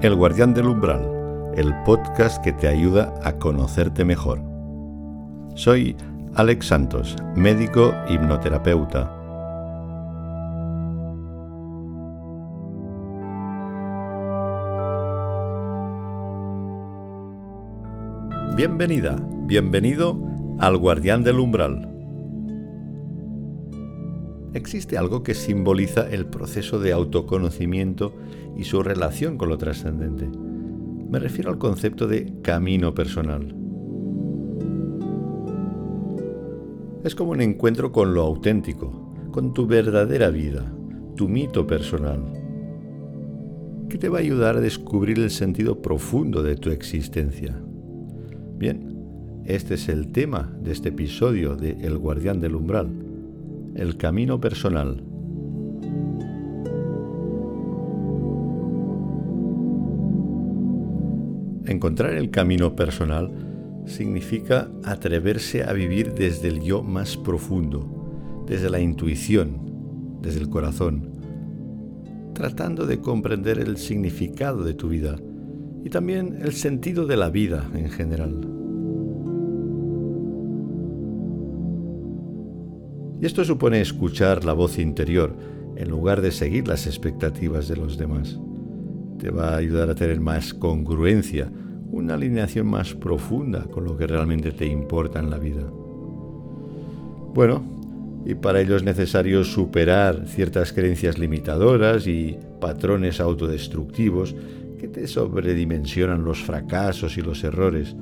El Guardián del Umbral, el podcast que te ayuda a conocerte mejor. Soy Alex Santos, médico hipnoterapeuta. Bienvenida, bienvenido al Guardián del Umbral. Existe algo que simboliza el proceso de autoconocimiento y su relación con lo trascendente. Me refiero al concepto de camino personal. Es como un encuentro con lo auténtico, con tu verdadera vida, tu mito personal, que te va a ayudar a descubrir el sentido profundo de tu existencia. Bien, este es el tema de este episodio de El guardián del umbral, el camino personal. Encontrar el camino personal significa atreverse a vivir desde el yo más profundo, desde la intuición, desde el corazón, tratando de comprender el significado de tu vida y también el sentido de la vida en general. Y esto supone escuchar la voz interior en lugar de seguir las expectativas de los demás te va a ayudar a tener más congruencia, una alineación más profunda con lo que realmente te importa en la vida. Bueno, y para ello es necesario superar ciertas creencias limitadoras y patrones autodestructivos que te sobredimensionan los fracasos y los errores.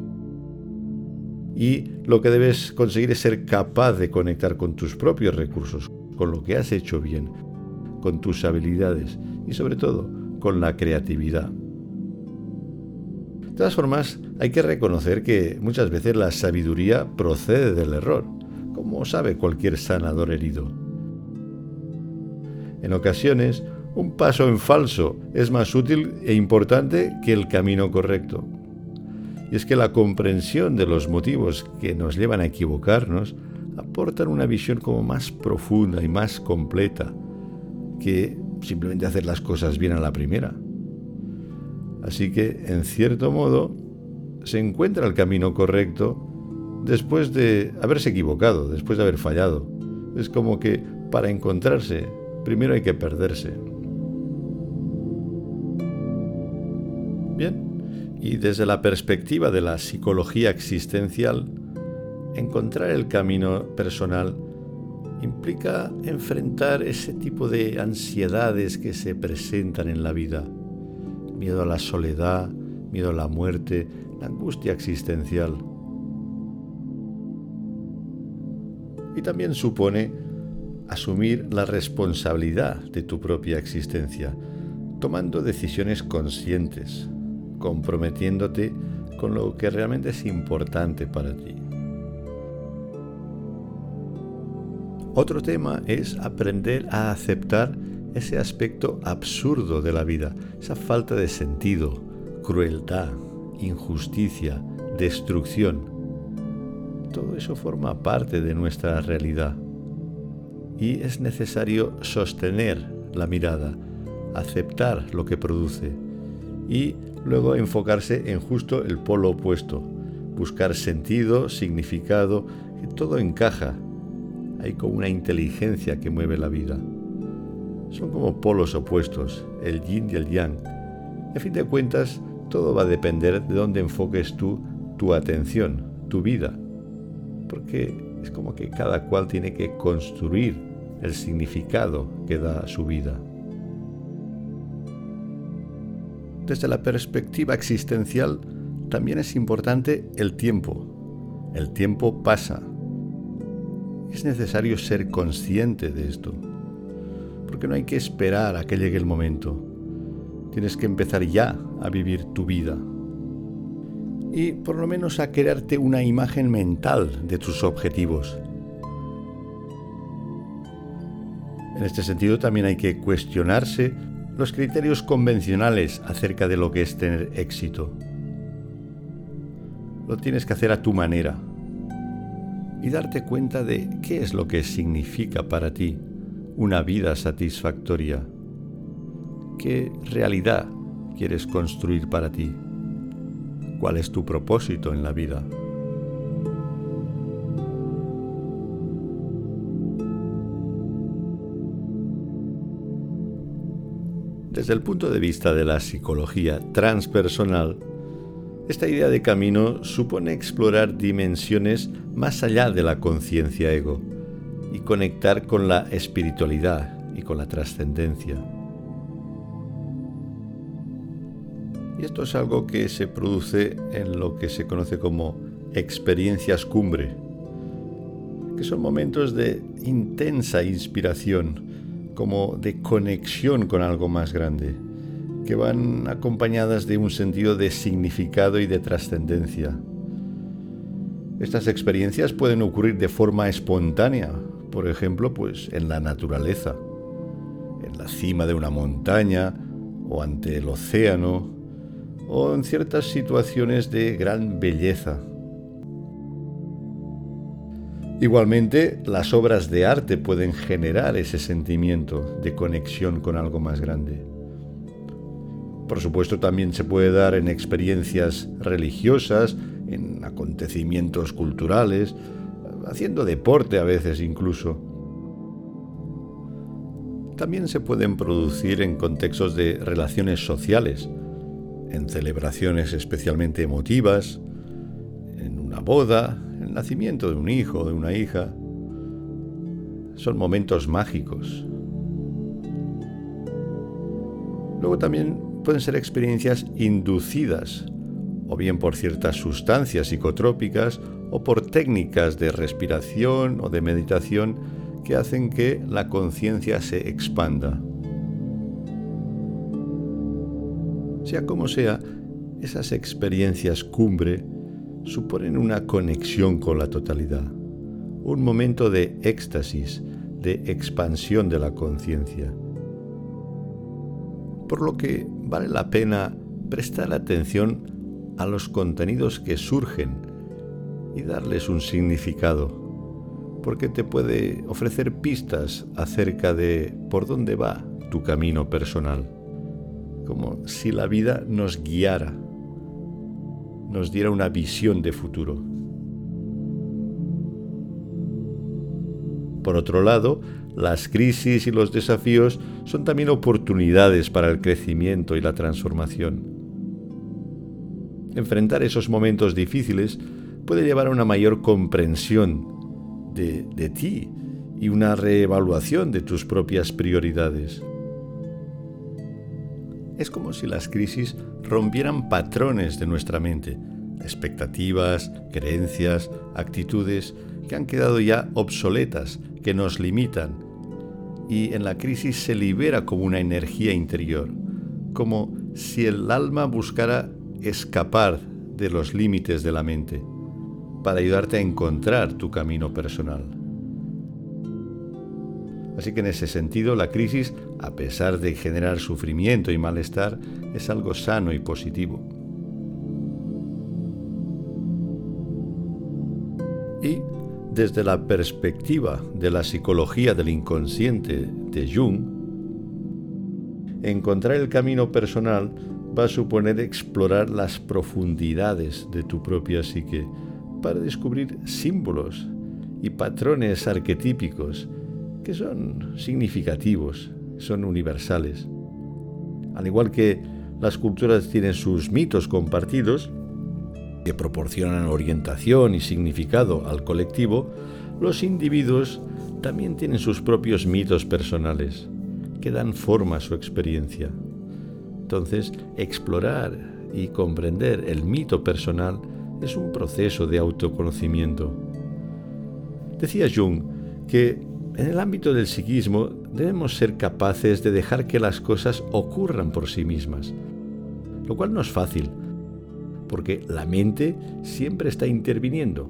Y lo que debes conseguir es ser capaz de conectar con tus propios recursos, con lo que has hecho bien, con tus habilidades y sobre todo con la creatividad. De todas formas, hay que reconocer que muchas veces la sabiduría procede del error, como sabe cualquier sanador herido. En ocasiones, un paso en falso es más útil e importante que el camino correcto. Y es que la comprensión de los motivos que nos llevan a equivocarnos aportan una visión como más profunda y más completa que simplemente hacer las cosas bien a la primera. Así que, en cierto modo, se encuentra el camino correcto después de haberse equivocado, después de haber fallado. Es como que para encontrarse, primero hay que perderse. Bien, y desde la perspectiva de la psicología existencial, encontrar el camino personal implica enfrentar ese tipo de ansiedades que se presentan en la vida. Miedo a la soledad, miedo a la muerte, la angustia existencial. Y también supone asumir la responsabilidad de tu propia existencia, tomando decisiones conscientes, comprometiéndote con lo que realmente es importante para ti. Otro tema es aprender a aceptar ese aspecto absurdo de la vida, esa falta de sentido, crueldad, injusticia, destrucción. Todo eso forma parte de nuestra realidad y es necesario sostener la mirada, aceptar lo que produce y luego enfocarse en justo el polo opuesto, buscar sentido, significado, que todo encaja hay como una inteligencia que mueve la vida. Son como polos opuestos, el yin y el yang. a fin de cuentas, todo va a depender de dónde enfoques tú tu atención, tu vida. Porque es como que cada cual tiene que construir el significado que da a su vida. Desde la perspectiva existencial, también es importante el tiempo. El tiempo pasa, es necesario ser consciente de esto, porque no hay que esperar a que llegue el momento. Tienes que empezar ya a vivir tu vida y por lo menos a crearte una imagen mental de tus objetivos. En este sentido también hay que cuestionarse los criterios convencionales acerca de lo que es tener éxito. Lo tienes que hacer a tu manera, y darte cuenta de qué es lo que significa para ti una vida satisfactoria, qué realidad quieres construir para ti? ¿Cuál es tu propósito en la vida? Desde el punto de vista de la psicología transpersonal, esta idea de camino supone explorar dimensiones más allá de la conciencia ego y conectar con la espiritualidad y con la trascendencia. Y esto es algo que se produce en lo que se conoce como experiencias cumbre, que son momentos de intensa inspiración, como de conexión con algo más grande, que van acompañadas de un sentido de significado y de trascendencia. Estas experiencias pueden ocurrir de forma espontánea, por ejemplo, pues en la naturaleza, en la cima de una montaña o ante el océano o en ciertas situaciones de gran belleza. Igualmente, las obras de arte pueden generar ese sentimiento de conexión con algo más grande. Por supuesto, también se puede dar en experiencias religiosas, en acontecimientos culturales, haciendo deporte a veces incluso. También se pueden producir en contextos de relaciones sociales, en celebraciones especialmente emotivas, en una boda, nacimiento de un hijo o de una hija. Son momentos mágicos. Luego también pueden ser experiencias inducidas, o bien por ciertas sustancias psicotrópicas o por técnicas de respiración o de meditación que hacen que la conciencia se expanda. Sea como sea, esas experiencias cumbre suponen una conexión con la totalidad, un momento de éxtasis, de expansión de la conciencia. Por lo que vale la pena prestar atención a los contenidos que surgen y darles un significado, porque te puede ofrecer pistas acerca de por dónde va tu camino personal como si la vida nos guiara, nos diera una visión de futuro. Por otro lado, las crisis y los desafíos son también oportunidades para el crecimiento y la transformación. Enfrentar esos momentos difíciles puede llevar a una mayor comprensión de, de ti y una reevaluación de tus propias prioridades. Es como si las crisis rompieran patrones de nuestra mente, expectativas, creencias, actitudes que han quedado ya obsoletas, que nos limitan. Y en la crisis se libera como una energía interior, como si el alma buscara escapar de los límites de la mente, para ayudarte a encontrar tu camino personal. Así que en ese sentido la crisis, a pesar de generar sufrimiento y malestar, es algo sano y positivo. Y desde la perspectiva de la psicología del inconsciente de Jung, encontrar el camino personal va a suponer explorar las profundidades de tu propia psique para descubrir símbolos y patrones arquetípicos que son significativos, son universales. Al igual que las culturas tienen sus mitos compartidos, que proporcionan orientación y significado al colectivo, los individuos también tienen sus propios mitos personales, que dan forma a su experiencia. Entonces, explorar y comprender el mito personal es un proceso de autoconocimiento. Decía Jung que en el ámbito del psiquismo debemos ser capaces de dejar que las cosas ocurran por sí mismas, lo cual no es fácil, porque la mente siempre está interviniendo,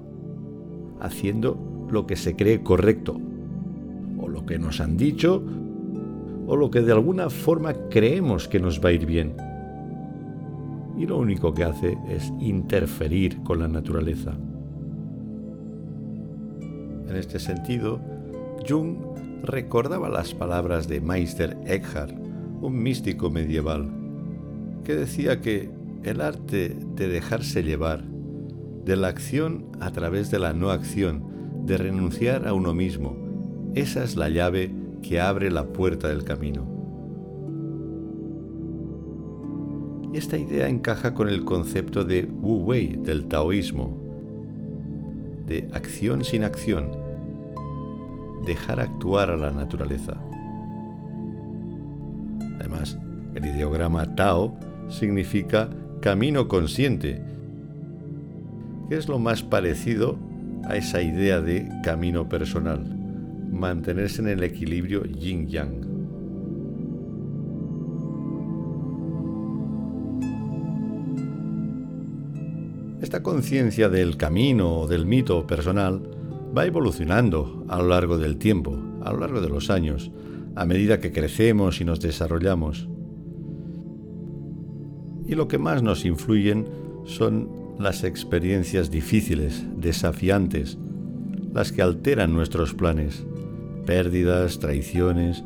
haciendo lo que se cree correcto, o lo que nos han dicho, o lo que de alguna forma creemos que nos va a ir bien. Y lo único que hace es interferir con la naturaleza. En este sentido, Jung recordaba las palabras de Meister Eckhart, un místico medieval, que decía que el arte de dejarse llevar, de la acción a través de la no acción, de renunciar a uno mismo, esa es la llave que abre la puerta del camino. Esta idea encaja con el concepto de Wu Wei del taoísmo, de acción sin acción, dejar actuar a la naturaleza. Además, el ideograma Tao significa camino consciente, que es lo más parecido a esa idea de camino personal, mantenerse en el equilibrio yin-yang. Esta conciencia del camino o del mito personal va evolucionando a lo largo del tiempo, a lo largo de los años, a medida que crecemos y nos desarrollamos. Y lo que más nos influyen son las experiencias difíciles, desafiantes, las que alteran nuestros planes, pérdidas, traiciones.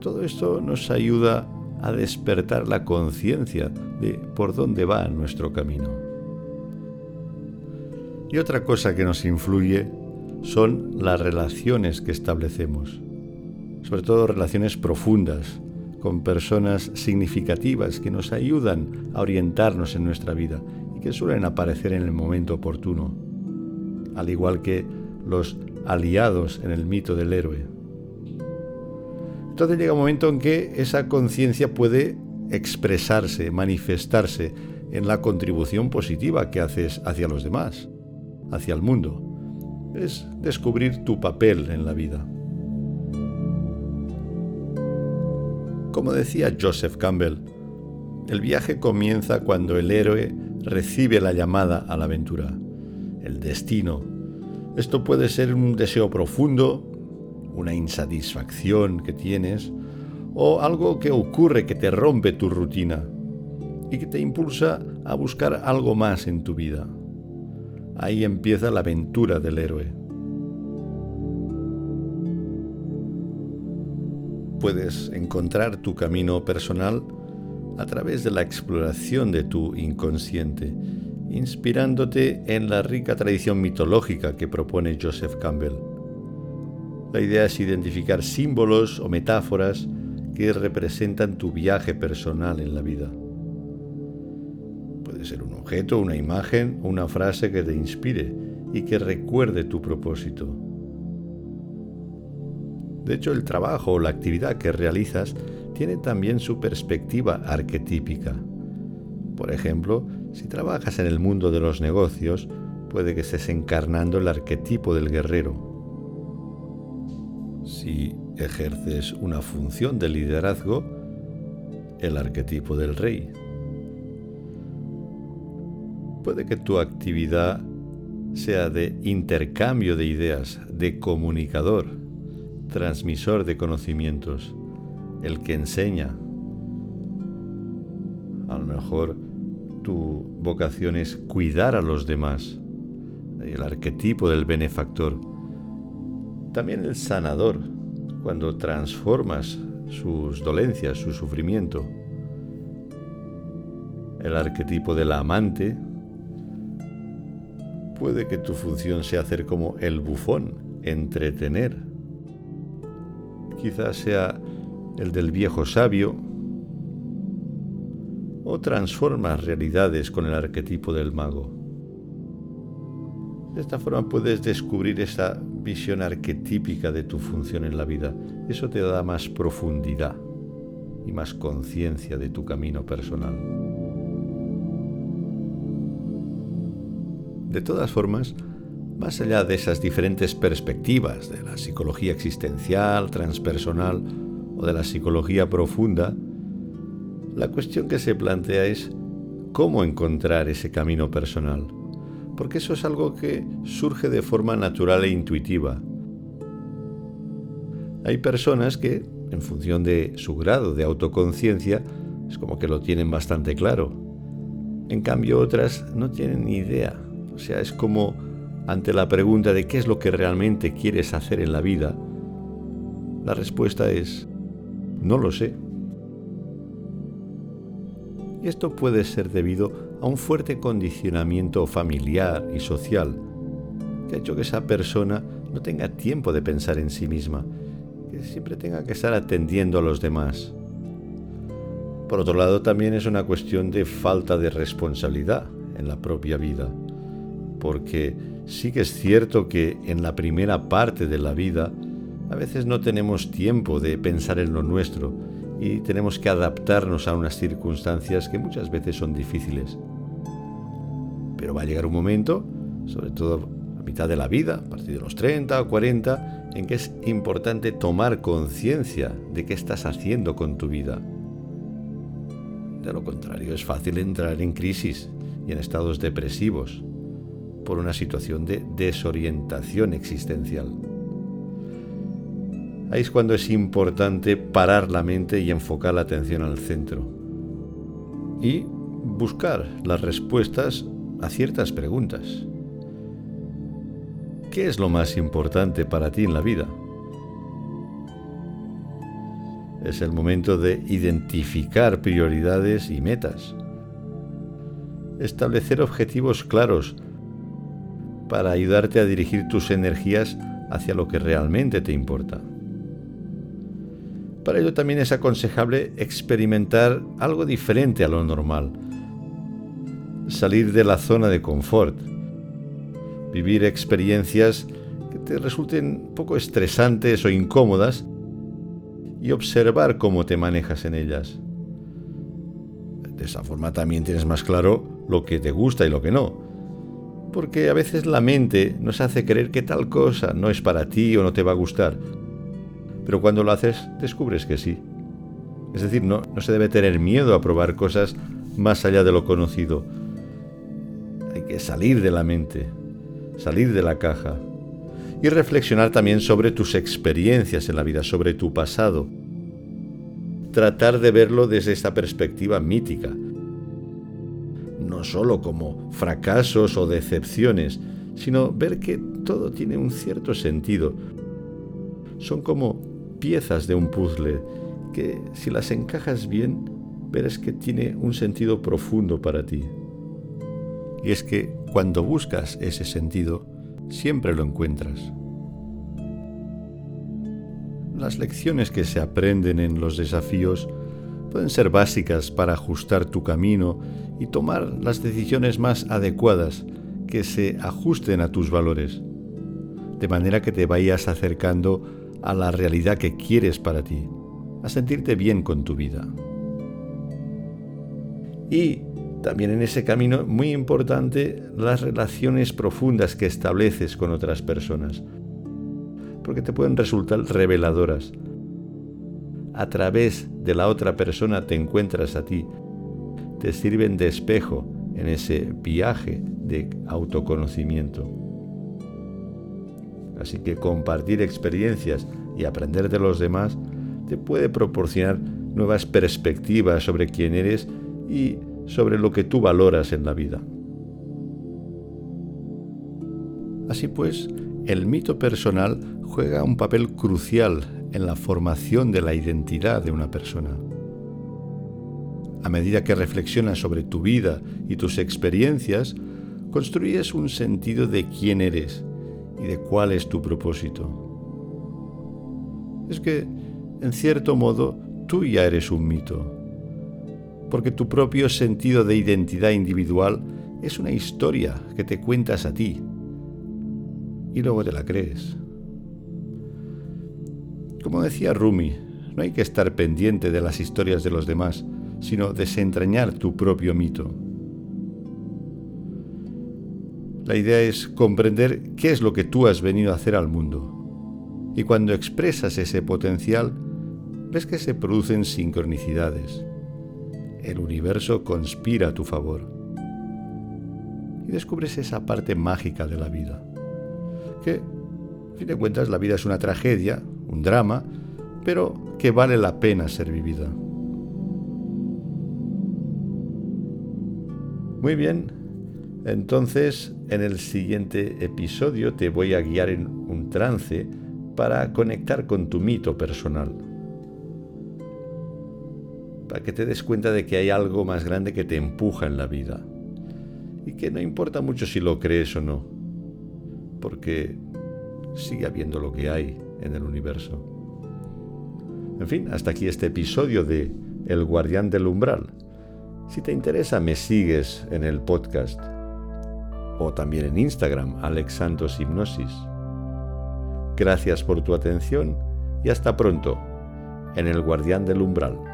Todo esto nos ayuda a despertar la conciencia de por dónde va nuestro camino. Y otra cosa que nos influye son las relaciones que establecemos sobre todo relaciones profundas con personas significativas que nos ayudan a orientarnos en nuestra vida y que suelen aparecer en el momento oportuno, al igual que los aliados en el mito del héroe. Entonces llega un momento en que esa conciencia puede expresarse, manifestarse en la contribución positiva que haces hacia los demás, hacia el mundo. Es descubrir tu papel en la vida. Como decía Joseph Campbell, el viaje comienza cuando el héroe recibe la llamada a la aventura, el destino. Esto puede ser un deseo profundo, una insatisfacción que tienes, o algo que ocurre que te rompe tu rutina y que te impulsa a buscar algo más en tu vida. Ahí empieza la aventura del héroe. puedes encontrar tu camino personal a través de la exploración de tu inconsciente, inspirándote en la rica tradición mitológica que propone Joseph Campbell. La idea es identificar símbolos o metáforas que representan tu viaje personal en la vida. Puede ser un objeto, una imagen o una frase que te inspire y que recuerde tu propósito. De hecho, el trabajo o la actividad que realizas tiene también su perspectiva arquetípica. Por ejemplo, si trabajas en el mundo de los negocios, puede que estés encarnando el arquetipo del guerrero. Si ejerces una función de liderazgo, el arquetipo del rey. Puede que tu actividad sea de intercambio de ideas, de comunicador, transmisor de conocimientos, el que enseña. A lo mejor tu vocación es cuidar a los demás, el arquetipo del benefactor. También el sanador, cuando transformas sus dolencias, su sufrimiento. El arquetipo del amante. Puede que tu función sea hacer como el bufón, entretener quizás sea el del viejo sabio, o transformas realidades con el arquetipo del mago. De esta forma puedes descubrir esa visión arquetípica de tu función en la vida. Eso te da más profundidad y más conciencia de tu camino personal. De todas formas, más allá de esas diferentes perspectivas de la psicología existencial, transpersonal o de la psicología profunda, la cuestión que se plantea es cómo encontrar ese camino personal, porque eso es algo que surge de forma natural e intuitiva. Hay personas que, en función de su grado de autoconciencia, es como que lo tienen bastante claro. En cambio, otras no tienen ni idea. O sea, es como ante la pregunta de qué es lo que realmente quieres hacer en la vida, la respuesta es, no lo sé. Y esto puede ser debido a un fuerte condicionamiento familiar y social que ha hecho que esa persona no tenga tiempo de pensar en sí misma, que siempre tenga que estar atendiendo a los demás. Por otro lado, también es una cuestión de falta de responsabilidad en la propia vida, porque sí que es cierto que en la primera parte de la vida a veces no tenemos tiempo de pensar en lo nuestro y tenemos que adaptarnos a unas circunstancias que muchas veces son difíciles. Pero va a llegar un momento, sobre todo a mitad de la vida, a partir de los 30 o 40, en que es importante tomar conciencia de qué estás haciendo con tu vida. De lo contrario, es fácil entrar en crisis y en estados depresivos por una situación de desorientación existencial. Ahí es cuando es importante parar la mente y enfocar la atención al centro. Y buscar las respuestas a ciertas preguntas. ¿Qué es lo más importante para ti en la vida? Es el momento de identificar prioridades y metas. Establecer objetivos claros para ayudarte a dirigir tus energías hacia lo que realmente te importa. Para ello también es aconsejable experimentar algo diferente a lo normal. Salir de la zona de confort. Vivir experiencias que te resulten poco estresantes o incómodas y observar cómo te manejas en ellas. De esa forma también tienes más claro lo que te gusta y lo que no. Porque a veces la mente nos hace creer que tal cosa no es para ti o no te va a gustar pero cuando lo haces descubres que sí. Es decir, no, no se debe tener miedo a probar cosas más allá de lo conocido. Hay que salir de la mente, salir de la caja y reflexionar también sobre tus experiencias en la vida, sobre tu pasado. Tratar de verlo desde esta perspectiva mítica, no solo como fracasos o decepciones, sino ver que todo tiene un cierto sentido. Son como piezas de un puzzle que si las encajas bien, verás que tiene un sentido profundo para ti. Y es que cuando buscas ese sentido, siempre lo encuentras. Las lecciones que se aprenden en los desafíos pueden ser básicas para ajustar tu camino y tomar las decisiones más adecuadas que se ajusten a tus valores, de manera que te vayas acercando a la realidad que quieres para ti, a sentirte bien con tu vida. Y también en ese camino, muy importante, las relaciones profundas que estableces con otras personas, porque te pueden resultar reveladoras. A través de la otra persona te encuentras a ti, te sirven de espejo en ese viaje de autoconocimiento. Así que compartir experiencias y aprender de los demás te puede proporcionar nuevas perspectivas sobre quién eres y sobre lo que tú valoras en la vida. Así pues, el mito personal juega un papel crucial en la formación de la identidad de una persona. A medida que reflexionas sobre tu vida y tus experiencias, construyes un sentido de quién eres y de cuál es tu propósito. Es que, en cierto modo, tú ya eres un mito, porque tu propio sentido de identidad individual es una historia que te cuentas a ti y luego te la crees. Como decía Rumi, no hay que estar pendiente de las historias de los demás, sino desentrañar tu propio mito. La idea es comprender qué es lo que tú has venido a hacer al mundo. Y cuando expresas ese potencial, ves que se producen sincronicidades. El universo conspira a tu favor. Y descubres esa parte mágica de la vida. Que, a fin de cuentas, la vida es una tragedia, un drama, pero que vale la pena ser vivida. Muy bien, entonces, en el siguiente episodio te voy a guiar en un trance para conectar con tu mito personal. para que te des cuenta de que hay algo más grande que te empuja en la vida y que no importa mucho si lo crees o no, porque sigue habiendo lo que hay en el universo. En fin, hasta aquí este episodio de El guardián del umbral. Si te interesa, me sigues en el podcast o también en Instagram, Alex Santos Hipnosis. Gracias por tu atención y hasta pronto en El guardián del umbral.